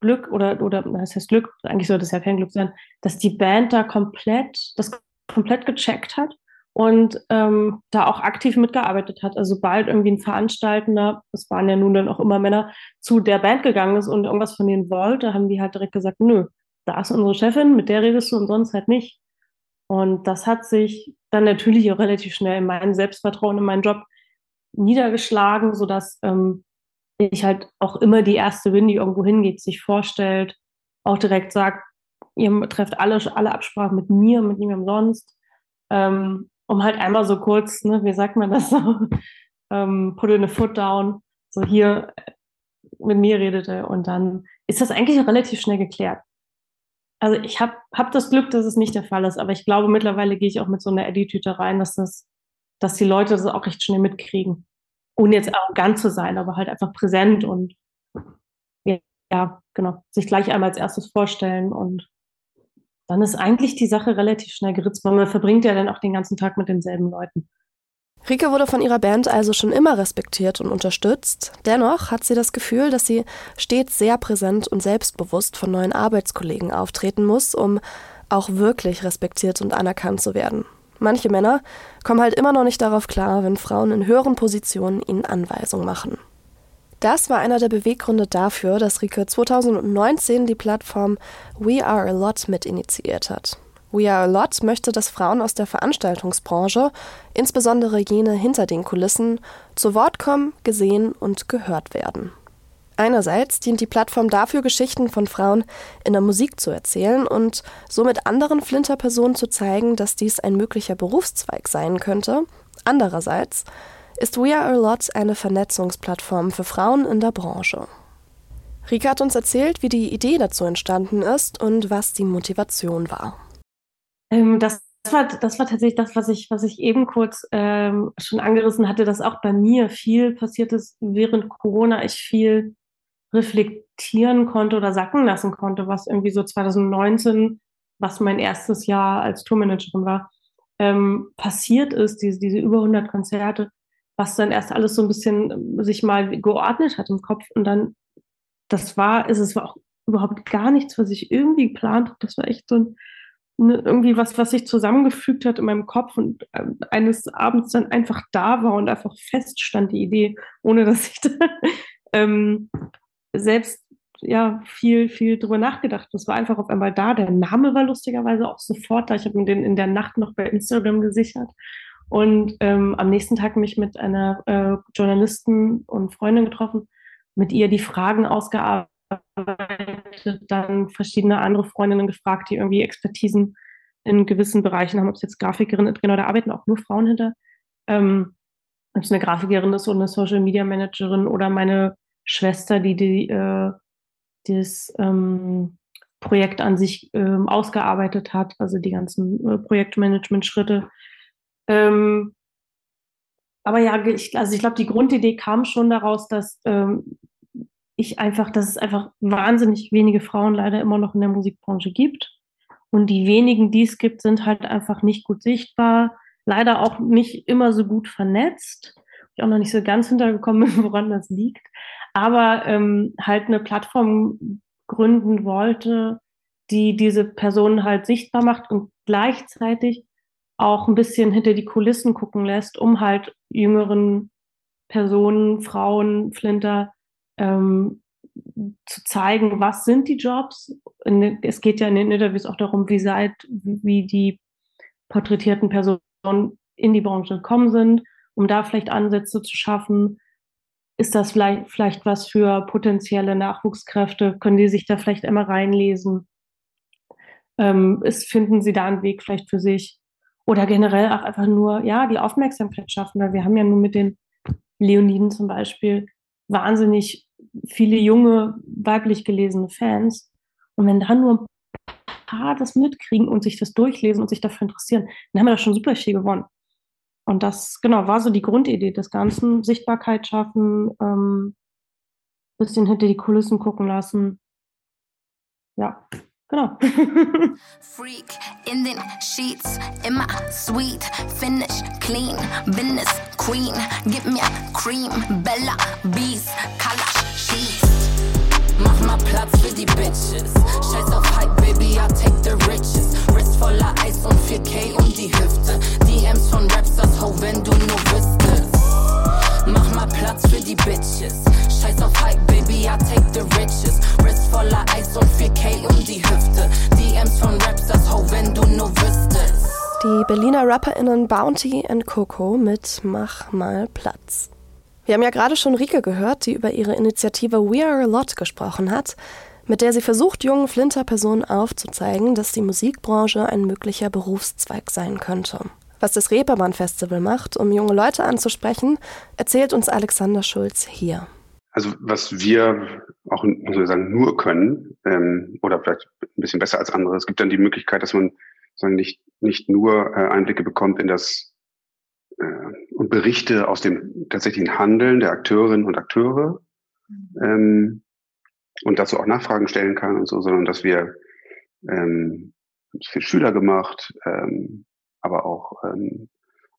[SPEAKER 3] Glück oder, oder das heißt Glück, eigentlich sollte es ja kein Glück sein, dass die Band da komplett, das komplett gecheckt hat und ähm, da auch aktiv mitgearbeitet hat. Also sobald irgendwie ein Veranstaltender, das waren ja nun dann auch immer Männer, zu der Band gegangen ist und irgendwas von denen wollte, haben die halt direkt gesagt, nö, da ist unsere Chefin, mit der redest du und sonst halt nicht. Und das hat sich dann natürlich auch relativ schnell in meinem Selbstvertrauen, in meinen Job niedergeschlagen, sodass ähm, ich halt auch immer die Erste bin, die irgendwo hingeht, sich vorstellt, auch direkt sagt, ihr trefft alle, alle Absprachen mit mir, mit niemandem sonst. Ähm, um halt einmal so kurz, ne, wie sagt man das so, ähm, put in a foot down, so hier äh, mit mir redete und dann ist das eigentlich relativ schnell geklärt. Also ich habe hab das Glück, dass es nicht der Fall ist, aber ich glaube, mittlerweile gehe ich auch mit so einer Attitüte rein, dass das, dass die Leute das auch recht schnell mitkriegen. Ohne jetzt arrogant zu sein, aber halt einfach präsent und ja, ja, genau, sich gleich einmal als erstes vorstellen und dann ist eigentlich die Sache relativ schnell geritzt, weil man verbringt ja dann auch den ganzen Tag mit denselben Leuten.
[SPEAKER 2] Rike wurde von ihrer Band also schon immer respektiert und unterstützt. Dennoch hat sie das Gefühl, dass sie stets sehr präsent und selbstbewusst von neuen Arbeitskollegen auftreten muss, um auch wirklich respektiert und anerkannt zu werden. Manche Männer kommen halt immer noch nicht darauf klar, wenn Frauen in höheren Positionen ihnen Anweisungen machen. Das war einer der Beweggründe dafür, dass Rike 2019 die Plattform We Are a Lot mit initiiert hat. We Are a Lot möchte, dass Frauen aus der Veranstaltungsbranche, insbesondere jene hinter den Kulissen, zu Wort kommen, gesehen und gehört werden. Einerseits dient die Plattform dafür, Geschichten von Frauen in der Musik zu erzählen und somit anderen Flinterpersonen zu zeigen, dass dies ein möglicher Berufszweig sein könnte. Andererseits ist We Are a Lot eine Vernetzungsplattform für Frauen in der Branche. Rika hat uns erzählt, wie die Idee dazu entstanden ist und was die Motivation war.
[SPEAKER 3] Ähm, das, war, das war tatsächlich das, was ich, was ich eben kurz ähm, schon angerissen hatte, dass auch bei mir viel passiert ist während Corona. Ich viel reflektieren konnte oder sacken lassen konnte, was irgendwie so 2019, was mein erstes Jahr als Tourmanagerin war, ähm, passiert ist, diese, diese über 100 Konzerte, was dann erst alles so ein bisschen sich mal geordnet hat im Kopf und dann, das war, ist es war auch überhaupt gar nichts, was ich irgendwie geplant habe. Das war echt so ein ne, irgendwie was, was sich zusammengefügt hat in meinem Kopf und äh, eines Abends dann einfach da war und einfach feststand die Idee, ohne dass ich da, ähm, selbst ja viel, viel drüber nachgedacht. Das war einfach auf einmal da. Der Name war lustigerweise auch sofort da. Ich habe mir den in der Nacht noch bei Instagram gesichert und ähm, am nächsten Tag mich mit einer äh, Journalistin und Freundin getroffen, mit ihr die Fragen ausgearbeitet dann verschiedene andere Freundinnen gefragt, die irgendwie Expertisen in gewissen Bereichen haben, ob es jetzt Grafikerinnen genau, da arbeiten auch nur Frauen hinter. Ähm, ob es eine Grafikerin ist oder eine Social Media Managerin oder meine Schwester, die, die äh, das ähm, Projekt an sich ähm, ausgearbeitet hat, also die ganzen äh, Projektmanagement-Schritte. Ähm, aber ja, ich, also ich glaube, die Grundidee kam schon daraus, dass ähm, ich einfach, dass es einfach wahnsinnig wenige Frauen leider immer noch in der Musikbranche gibt. Und die wenigen, die es gibt, sind halt einfach nicht gut sichtbar, leider auch nicht immer so gut vernetzt. Ich auch noch nicht so ganz hintergekommen bin, woran das liegt. Aber ähm, halt eine Plattform gründen wollte, die diese Personen halt sichtbar macht und gleichzeitig auch ein bisschen hinter die Kulissen gucken lässt, um halt jüngeren Personen, Frauen, Flinter ähm, zu zeigen, was sind die Jobs. Es geht ja in den Interviews auch darum, wie seid, wie die porträtierten Personen in die Branche gekommen sind, um da vielleicht Ansätze zu schaffen. Ist das vielleicht, vielleicht was für potenzielle Nachwuchskräfte? Können die sich da vielleicht einmal reinlesen? Ähm, ist, finden sie da einen Weg vielleicht für sich? Oder generell auch einfach nur, ja, die Aufmerksamkeit schaffen, weil wir haben ja nur mit den Leoniden zum Beispiel wahnsinnig viele junge, weiblich gelesene Fans. Und wenn da nur ein paar das mitkriegen und sich das durchlesen und sich dafür interessieren, dann haben wir da schon super viel gewonnen. Und das, genau, war so die Grundidee des Ganzen. Sichtbarkeit schaffen, ähm, bisschen hinter die Kulissen gucken lassen. Ja, genau. Freak in den sheets, immer sweet, finish, clean, business, queen, me a cream, Bella, Beast, Color, Mach mal Platz für die Bitches. Scheiß auf Hype, Baby, I take the riches. Wrist voller Eis und 4K um die Hüfte. DMs von Raps, das Ho, wenn du nur wüsstest. Mach mal Platz für die Bitches. Scheiß auf Hype, Baby, I take the riches. Wrist voller Eis und 4K um die Hüfte. DMs von Raps, das Ho, wenn du nur wüsstest. Die Berliner RapperInnen Bounty und Coco mit Mach mal Platz. Wir haben ja gerade schon Rike gehört, die über ihre Initiative We Are a Lot gesprochen hat, mit der sie versucht, jungen Flinter-Personen aufzuzeigen, dass die Musikbranche ein möglicher Berufszweig sein könnte.
[SPEAKER 2] Was das Reeperbahn Festival macht, um junge Leute anzusprechen, erzählt uns Alexander Schulz hier.
[SPEAKER 4] Also was wir auch muss man sagen, nur können, ähm, oder vielleicht ein bisschen besser als andere, es gibt dann die Möglichkeit, dass man sagen, nicht, nicht nur äh, Einblicke bekommt in das äh, und Berichte aus dem tatsächlichen Handeln der Akteurinnen und Akteure ähm, und dazu auch Nachfragen stellen kann und so, sondern dass wir ähm, für Schüler gemacht, ähm, aber auch, ähm,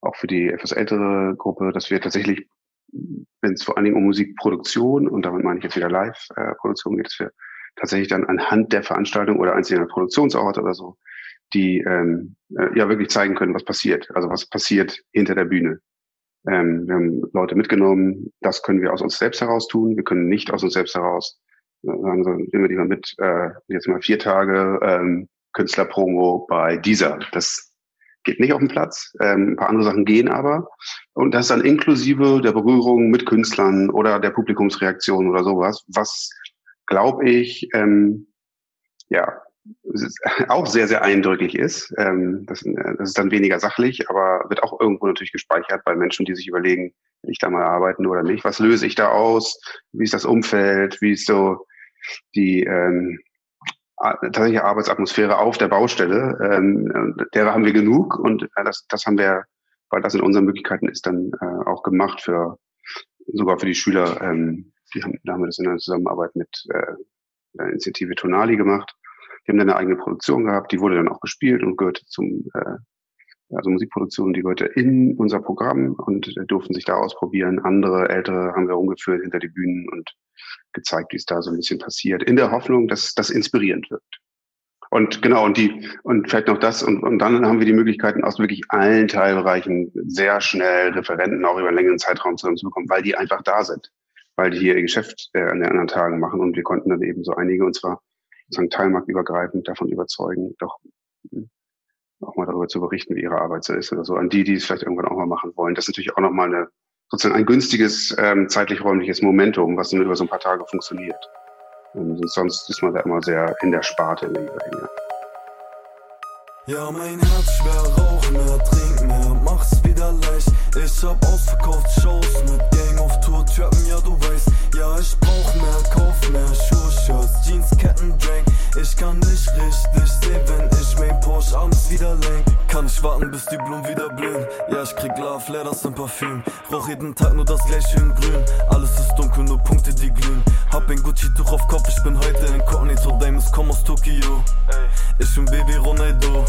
[SPEAKER 4] auch für die etwas ältere Gruppe, dass wir tatsächlich, wenn es vor allen Dingen um Musikproduktion und damit meine ich jetzt wieder Live-Produktion geht, dass wir tatsächlich dann anhand der Veranstaltung oder einzelner Produktionsorte oder so, die ähm, äh, ja wirklich zeigen können, was passiert, also was passiert hinter der Bühne. Ähm, wir haben Leute mitgenommen, das können wir aus uns selbst heraus tun, wir können nicht aus uns selbst heraus sagen so, nehmen wir die mal mit, äh, jetzt mal vier Tage ähm, Künstlerpromo bei dieser. Das geht nicht auf den Platz. Ähm, ein paar andere Sachen gehen aber. Und das dann inklusive der Berührung mit Künstlern oder der Publikumsreaktion oder sowas, was glaube ich, ähm, ja, auch sehr, sehr eindrücklich ist. Ähm, das, das ist dann weniger sachlich, aber wird auch irgendwo natürlich gespeichert bei Menschen, die sich überlegen, will ich da mal arbeiten oder nicht? Was löse ich da aus? Wie ist das Umfeld? Wie ist so die ähm, tatsächliche Arbeitsatmosphäre auf der Baustelle? Ähm, derer haben wir genug und äh, das, das haben wir, weil das in unseren Möglichkeiten ist, dann äh, auch gemacht für sogar für die Schüler. Ähm, die haben, da haben wir das in einer Zusammenarbeit mit äh, der Initiative Tonali gemacht die haben dann eine eigene Produktion gehabt, die wurde dann auch gespielt und gehörte zum, äh, also Musikproduktion, die gehörte in unser Programm und äh, durften sich da ausprobieren. Andere Ältere haben wir umgeführt hinter die Bühnen und gezeigt, wie es da so ein bisschen passiert, in der Hoffnung, dass das inspirierend wirkt. Und genau, und die, und vielleicht noch das, und, und dann haben wir die Möglichkeiten, aus wirklich allen Teilbereichen sehr schnell Referenten auch über einen längeren Zeitraum zusammenzubekommen, weil die einfach da sind, weil die hier ihr Geschäft äh, an den anderen Tagen machen und wir konnten dann eben so einige, und zwar sozusagen teilmarktübergreifend davon überzeugen, doch hm, auch mal darüber zu berichten, wie ihre Arbeit so ist oder so, an die, die es vielleicht irgendwann auch mal machen wollen. Das ist natürlich auch nochmal eine, sozusagen ein günstiges ähm, zeitlich-räumliches Momentum, was nur über so ein paar Tage funktioniert. Und sonst ist man da immer sehr in der Sparte in der jeweiligen.
[SPEAKER 6] Ja, mein Herz schwer, rauch mehr, trink mehr, mach's wieder leicht. Ich hab ausverkauft Shows mit Gang auf Tour, trappen, ja du weißt. Ja, ich brauch mehr, kauf mehr, Schuhe, Shirts, Jeans, Ketten, Drink. Ich kann nicht richtig sehen, wenn ich mein Porsche abends wieder lenk. Kann ich warten, bis die Blumen wieder blühen. Ja, ich krieg Love, leer das im Parfüm. Rauch jeden Tag nur das gleiche in grün. Alles ist dunkel, nur Punkte, die glühen. Hab ein Gucci-Tuch auf Kopf, ich bin heute inkognito. Diamonds komm aus Tokio. Ich bin Baby Ronaldo.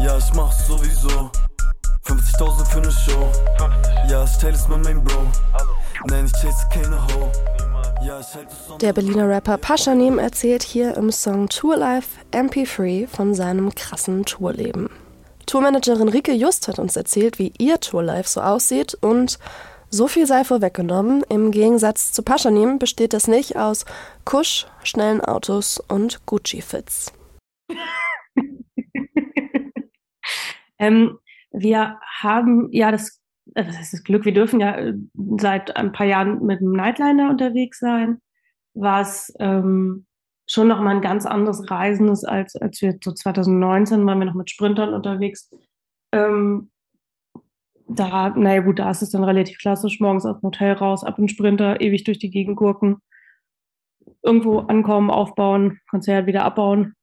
[SPEAKER 6] Ja, ich mach's sowieso. 50.000 für ne Show. Ja, ich teile es mit meinem Bro.
[SPEAKER 2] Der Berliner Rapper Paschanim erzählt hier im Song Tour Life MP3 von seinem krassen Tourleben. Tourmanagerin Rike Just hat uns erzählt, wie ihr Tourlife so aussieht und so viel sei vorweggenommen. Im Gegensatz zu Paschanim besteht das nicht aus Kusch, schnellen Autos und Gucci-Fits.
[SPEAKER 3] ähm, wir haben ja das äh, das heißt das Glück, wir dürfen ja äh, seit ein paar Jahren mit einem Nightliner unterwegs sein, was ähm, schon nochmal ein ganz anderes Reisen ist, als, als wir so 2019 waren wir noch mit Sprintern unterwegs. Ähm, da, naja gut, da ist es dann relativ klassisch, morgens aus dem Hotel raus, ab in Sprinter, ewig durch die Gegend gurken, irgendwo ankommen, aufbauen, Konzert wieder abbauen,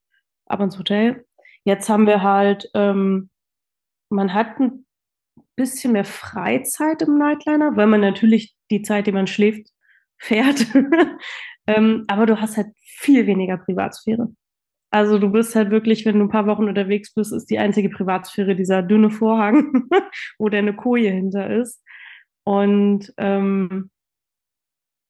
[SPEAKER 3] ab ins Hotel. Jetzt haben wir halt, ähm, man hat ein bisschen mehr Freizeit im Nightliner, weil man natürlich die Zeit, die man schläft, fährt. ähm, aber du hast halt viel weniger Privatsphäre. Also du bist halt wirklich, wenn du ein paar Wochen unterwegs bist, ist die einzige Privatsphäre dieser dünne Vorhang, wo deine Koje hinter ist. Und ähm,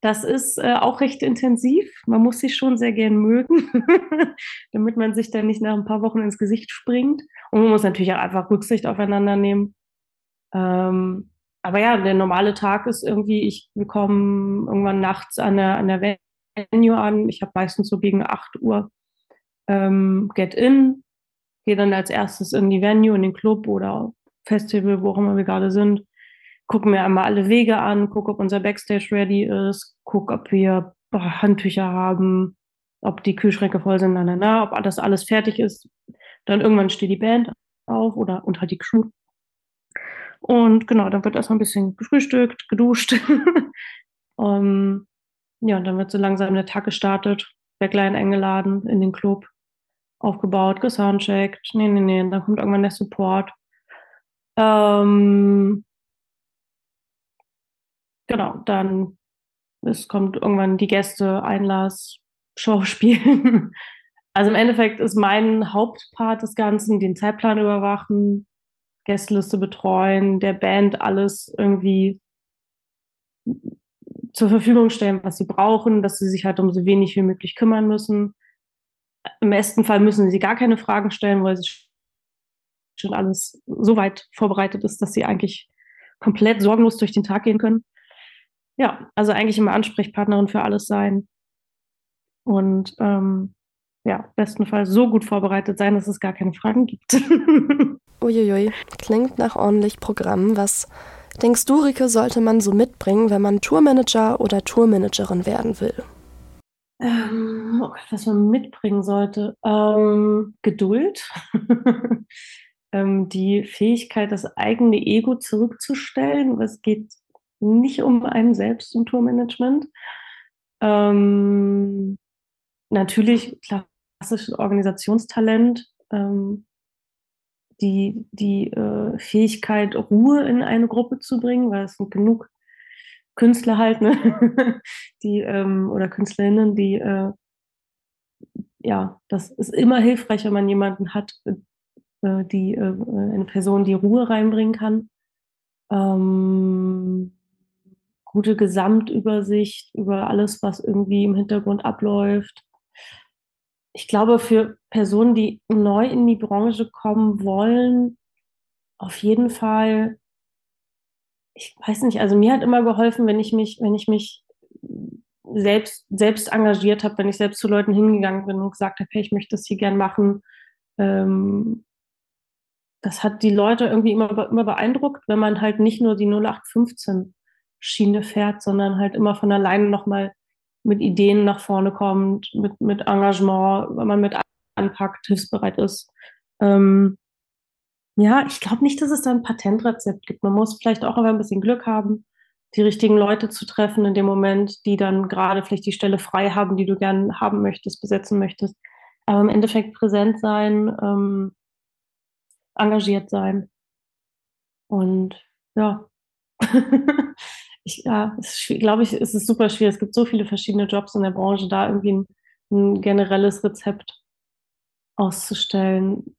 [SPEAKER 3] das ist äh, auch recht intensiv. Man muss sich schon sehr gern mögen, damit man sich dann nicht nach ein paar Wochen ins Gesicht springt. Und man muss natürlich auch einfach Rücksicht aufeinander nehmen. Ähm, aber ja, der normale Tag ist irgendwie, ich komme irgendwann nachts an der, an der Venue an. Ich habe meistens so gegen 8 Uhr ähm, Get In, gehe dann als erstes in die Venue, in den Club oder Festival, wo auch immer wir gerade sind. Gucken mir einmal alle Wege an, gucke, ob unser Backstage ready ist, gucke, ob wir Handtücher haben, ob die Kühlschränke voll sind, na, na, na, ob alles, alles fertig ist. Dann irgendwann steht die Band auf oder und halt die Crew Und genau, dann wird erstmal ein bisschen gefrühstückt, geduscht. um, ja, und dann wird so langsam der Tag gestartet, Backline eingeladen in den Club, aufgebaut, gesoundcheckt. Nee, nee, nee, dann kommt irgendwann der Support. Ähm, genau, dann es kommt irgendwann die Gäste, Einlass, Schauspielen. Also im Endeffekt ist mein Hauptpart des Ganzen, den Zeitplan überwachen, Gästeliste betreuen, der Band alles irgendwie zur Verfügung stellen, was sie brauchen, dass sie sich halt um so wenig wie möglich kümmern müssen. Im besten Fall müssen sie gar keine Fragen stellen, weil sie schon alles so weit vorbereitet ist, dass sie eigentlich komplett sorgenlos durch den Tag gehen können. Ja, also eigentlich immer Ansprechpartnerin für alles sein. Und ähm, ja, bestenfalls so gut vorbereitet sein, dass es gar keine Fragen gibt.
[SPEAKER 2] Uiuiui, klingt nach ordentlich Programm. Was denkst du, Rike, sollte man so mitbringen, wenn man Tourmanager oder Tourmanagerin werden will?
[SPEAKER 3] Ähm, oh was man mitbringen sollte. Ähm, Geduld. ähm, die Fähigkeit, das eigene Ego zurückzustellen. Es geht nicht um einen selbst im Tourmanagement. Ähm, natürlich, klar, klassisches Organisationstalent, ähm, die, die äh, Fähigkeit, Ruhe in eine Gruppe zu bringen, weil es sind genug Künstler halt, ne? die, ähm, oder Künstlerinnen, die, äh, ja, das ist immer hilfreich, wenn man jemanden hat, äh, die, äh, eine Person, die Ruhe reinbringen kann. Ähm, gute Gesamtübersicht über alles, was irgendwie im Hintergrund abläuft ich glaube, für Personen, die neu in die Branche kommen wollen, auf jeden Fall, ich weiß nicht, also mir hat immer geholfen, wenn ich mich, wenn ich mich selbst, selbst engagiert habe, wenn ich selbst zu Leuten hingegangen bin und gesagt habe, hey, ich möchte das hier gern machen. Ähm, das hat die Leute irgendwie immer, immer beeindruckt, wenn man halt nicht nur die 0815 Schiene fährt, sondern halt immer von alleine nochmal mit Ideen nach vorne kommt, mit, mit Engagement, wenn man mit anpackt, hilfsbereit ist. Ähm, ja, ich glaube nicht, dass es da ein Patentrezept gibt. Man muss vielleicht auch ein bisschen Glück haben, die richtigen Leute zu treffen in dem Moment, die dann gerade vielleicht die Stelle frei haben, die du gern haben möchtest, besetzen möchtest. Aber im Endeffekt präsent sein, ähm, engagiert sein. Und ja. ich, ja, glaube ich, ist es super schwierig. Es gibt so viele verschiedene Jobs in der Branche, da irgendwie ein, ein generelles Rezept auszustellen,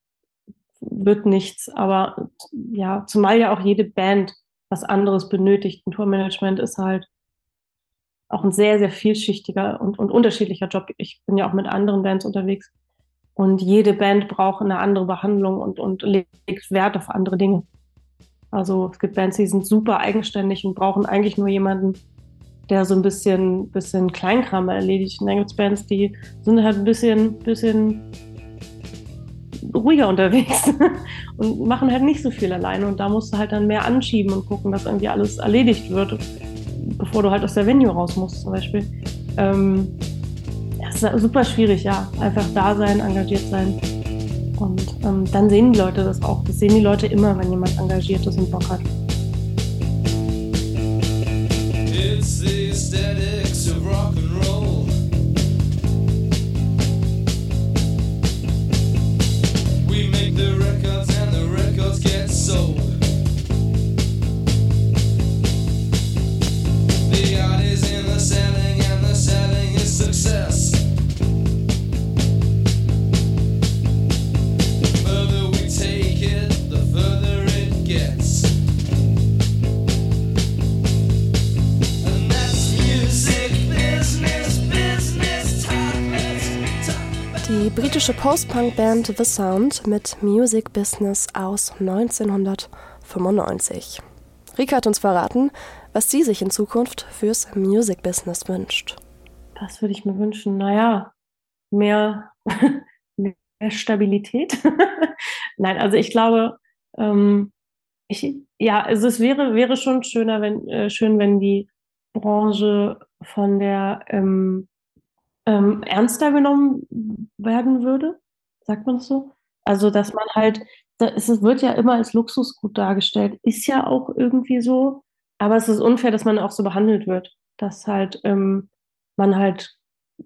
[SPEAKER 3] wird nichts. Aber ja, zumal ja auch jede Band was anderes benötigt. Ein Tourmanagement ist halt auch ein sehr, sehr vielschichtiger und, und unterschiedlicher Job. Ich bin ja auch mit anderen Bands unterwegs. Und jede Band braucht eine andere Behandlung und, und legt Wert auf andere Dinge. Also es gibt Bands, die sind super eigenständig und brauchen eigentlich nur jemanden, der so ein bisschen, bisschen Kleinkram erledigt. Und dann gibt es Bands, die sind halt ein bisschen, bisschen ruhiger unterwegs und machen halt nicht so viel alleine. Und da musst du halt dann mehr anschieben und gucken, dass irgendwie alles erledigt wird, bevor du halt aus der Venue raus musst, zum Beispiel. Ähm, das ist super schwierig, ja. Einfach da sein, engagiert sein. Und ähm, dann sehen die Leute das auch. Das sehen die Leute immer, wenn jemand engagiert ist und Bock hat. Britische Post-Punk-Band The Sound mit Music Business aus 1995. Rika hat uns verraten, was sie sich in Zukunft fürs Music Business wünscht. Was würde ich mir wünschen? Naja, mehr, mehr Stabilität. Nein, also ich glaube, ähm, ich, ja, also es wäre, wäre schon schöner, wenn, äh, schön, wenn die Branche von der ähm, ähm, ernster genommen werden würde, sagt man es so? Also, dass man halt es wird ja immer als Luxusgut dargestellt. Ist ja auch irgendwie so. Aber es ist unfair, dass man auch so behandelt wird. Dass halt ähm, man halt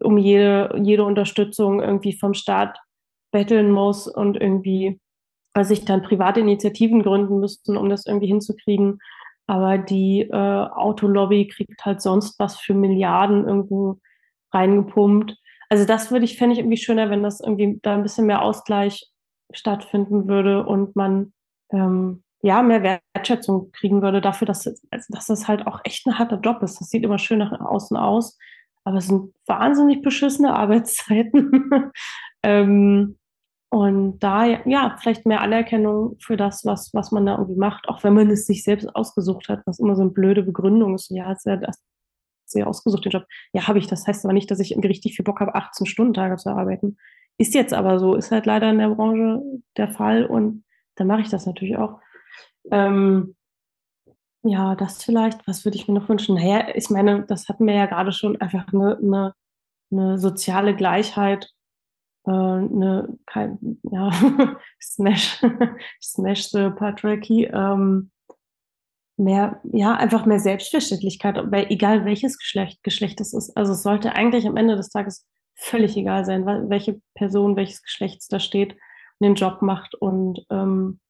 [SPEAKER 3] um jede, jede Unterstützung irgendwie vom Staat betteln muss und irgendwie weil sich dann private Initiativen gründen müssten, um das irgendwie hinzukriegen. Aber die äh, Autolobby kriegt halt sonst was für Milliarden irgendwo reingepumpt. Also das würde ich, fände ich irgendwie schöner, wenn das irgendwie da ein bisschen mehr Ausgleich stattfinden würde und man ähm, ja mehr Wertschätzung kriegen würde dafür, dass, also, dass das halt auch echt ein harter Job ist. Das sieht immer schön nach außen aus, aber es sind wahnsinnig beschissene Arbeitszeiten. ähm, und da, ja, vielleicht mehr Anerkennung für das, was, was man da irgendwie macht, auch wenn man es sich selbst ausgesucht hat, was immer so eine blöde Begründung ist. Ja, ist ja das sehr ausgesucht, den Job. Ja, habe ich. Das heißt aber nicht, dass ich irgendwie richtig viel Bock habe, 18 Stunden Tage zu arbeiten. Ist jetzt aber so, ist halt leider in der Branche der Fall und dann mache ich das natürlich auch. Ähm, ja, das vielleicht. Was würde ich mir noch wünschen? Naja, ich meine, das hatten wir ja gerade schon, einfach eine, eine, eine soziale Gleichheit äh, eine, kein, ja, Smash, Smash the Patriarchy, ähm, mehr, ja, einfach mehr Selbstverständlichkeit, egal welches Geschlecht, Geschlecht es ist. Also es sollte eigentlich am Ende des Tages völlig egal sein, welche Person, welches Geschlecht da steht und den Job macht und ähm,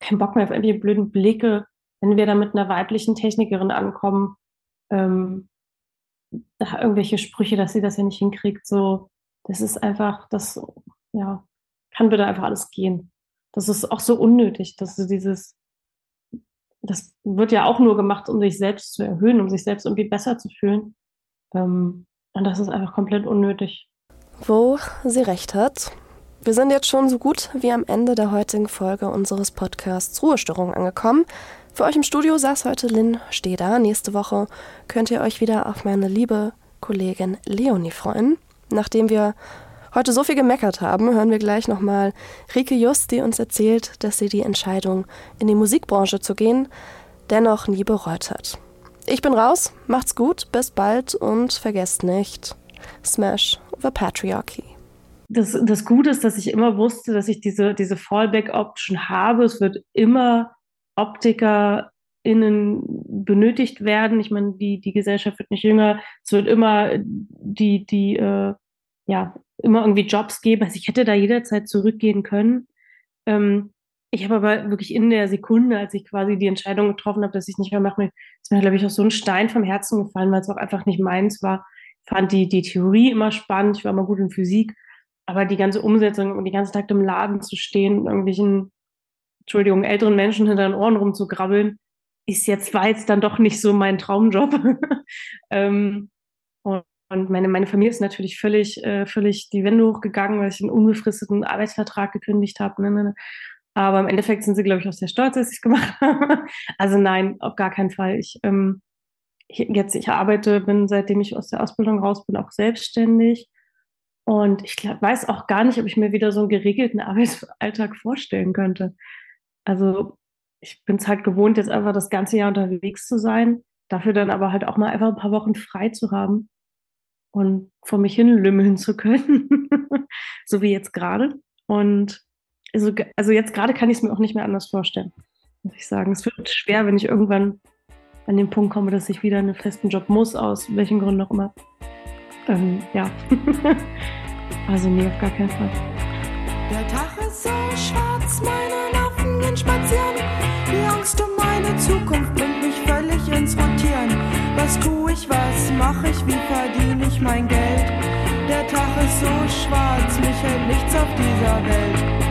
[SPEAKER 3] keinen Bock mehr auf irgendwelche blöden Blicke, wenn wir da mit einer weiblichen Technikerin ankommen, ähm, da irgendwelche Sprüche, dass sie das ja nicht hinkriegt, so, das ist einfach, das, ja, kann bitte einfach alles gehen. Das ist auch so unnötig, dass du dieses, das wird ja auch nur gemacht, um sich selbst zu erhöhen, um sich selbst irgendwie besser zu fühlen. Ähm, und das ist einfach komplett unnötig.
[SPEAKER 2] Wo sie recht hat. Wir sind jetzt schon so gut wie am Ende der heutigen Folge unseres Podcasts Ruhestörung angekommen. Für euch im Studio saß heute Lynn Steder. Nächste Woche könnt ihr euch wieder auf meine liebe Kollegin Leonie freuen. Nachdem wir heute so viel gemeckert haben, hören wir gleich nochmal Rike Just, die uns erzählt, dass sie die Entscheidung, in die Musikbranche zu gehen, dennoch nie bereut hat. Ich bin raus, macht's gut, bis bald und vergesst nicht, Smash the Patriarchy.
[SPEAKER 3] Das, das Gute ist, dass ich immer wusste, dass ich diese, diese Fallback-Option habe. Es wird immer Optiker innen benötigt werden. Ich meine, die, die Gesellschaft wird nicht jünger. Es wird immer die, die, äh, ja, immer irgendwie Jobs geben. Also ich hätte da jederzeit zurückgehen können. Ähm, ich habe aber wirklich in der Sekunde, als ich quasi die Entscheidung getroffen habe, dass ich es nicht mehr mache, ist mir, glaube ich, auch so ein Stein vom Herzen gefallen, weil es auch einfach nicht meins war. Ich fand die, die Theorie immer spannend, ich war immer gut in Physik, aber die ganze Umsetzung und die ganze Tag im Laden zu stehen, irgendwelchen, Entschuldigung, älteren Menschen hinter den Ohren rumzugrabbeln, ist jetzt, war jetzt dann doch nicht so mein Traumjob. ähm, und, und meine, meine Familie ist natürlich völlig, äh, völlig die Wände hochgegangen, weil ich einen unbefristeten Arbeitsvertrag gekündigt habe. Ne, ne, ne. Aber im Endeffekt sind sie, glaube ich, auch sehr stolz, dass ich es gemacht habe. also nein, auf gar keinen Fall. Ich, ähm, ich, jetzt, ich arbeite, bin seitdem ich aus der Ausbildung raus bin, auch selbstständig. Und ich glaub, weiß auch gar nicht, ob ich mir wieder so einen geregelten Arbeitsalltag vorstellen könnte. Also ich bin es halt gewohnt, jetzt einfach das ganze Jahr unterwegs zu sein, dafür dann aber halt auch mal einfach ein paar Wochen frei zu haben und vor mich hin lümmeln zu können, so wie jetzt gerade. Und also, also jetzt gerade kann ich es mir auch nicht mehr anders vorstellen, muss ich sagen. Es wird schwer, wenn ich irgendwann an den Punkt komme, dass ich wieder einen festen Job muss, aus welchen Gründen auch immer. Ähm, ja. also nee, auf gar keinen Fall.
[SPEAKER 6] Der Tag ist so schwarz, meine Nerven gehen spazieren. Die Angst um meine Zukunft bringt mich
[SPEAKER 7] was tue ich, was mache ich, wie verdiene ich mein Geld? Der Tag ist so schwarz, mich hält nichts auf dieser Welt.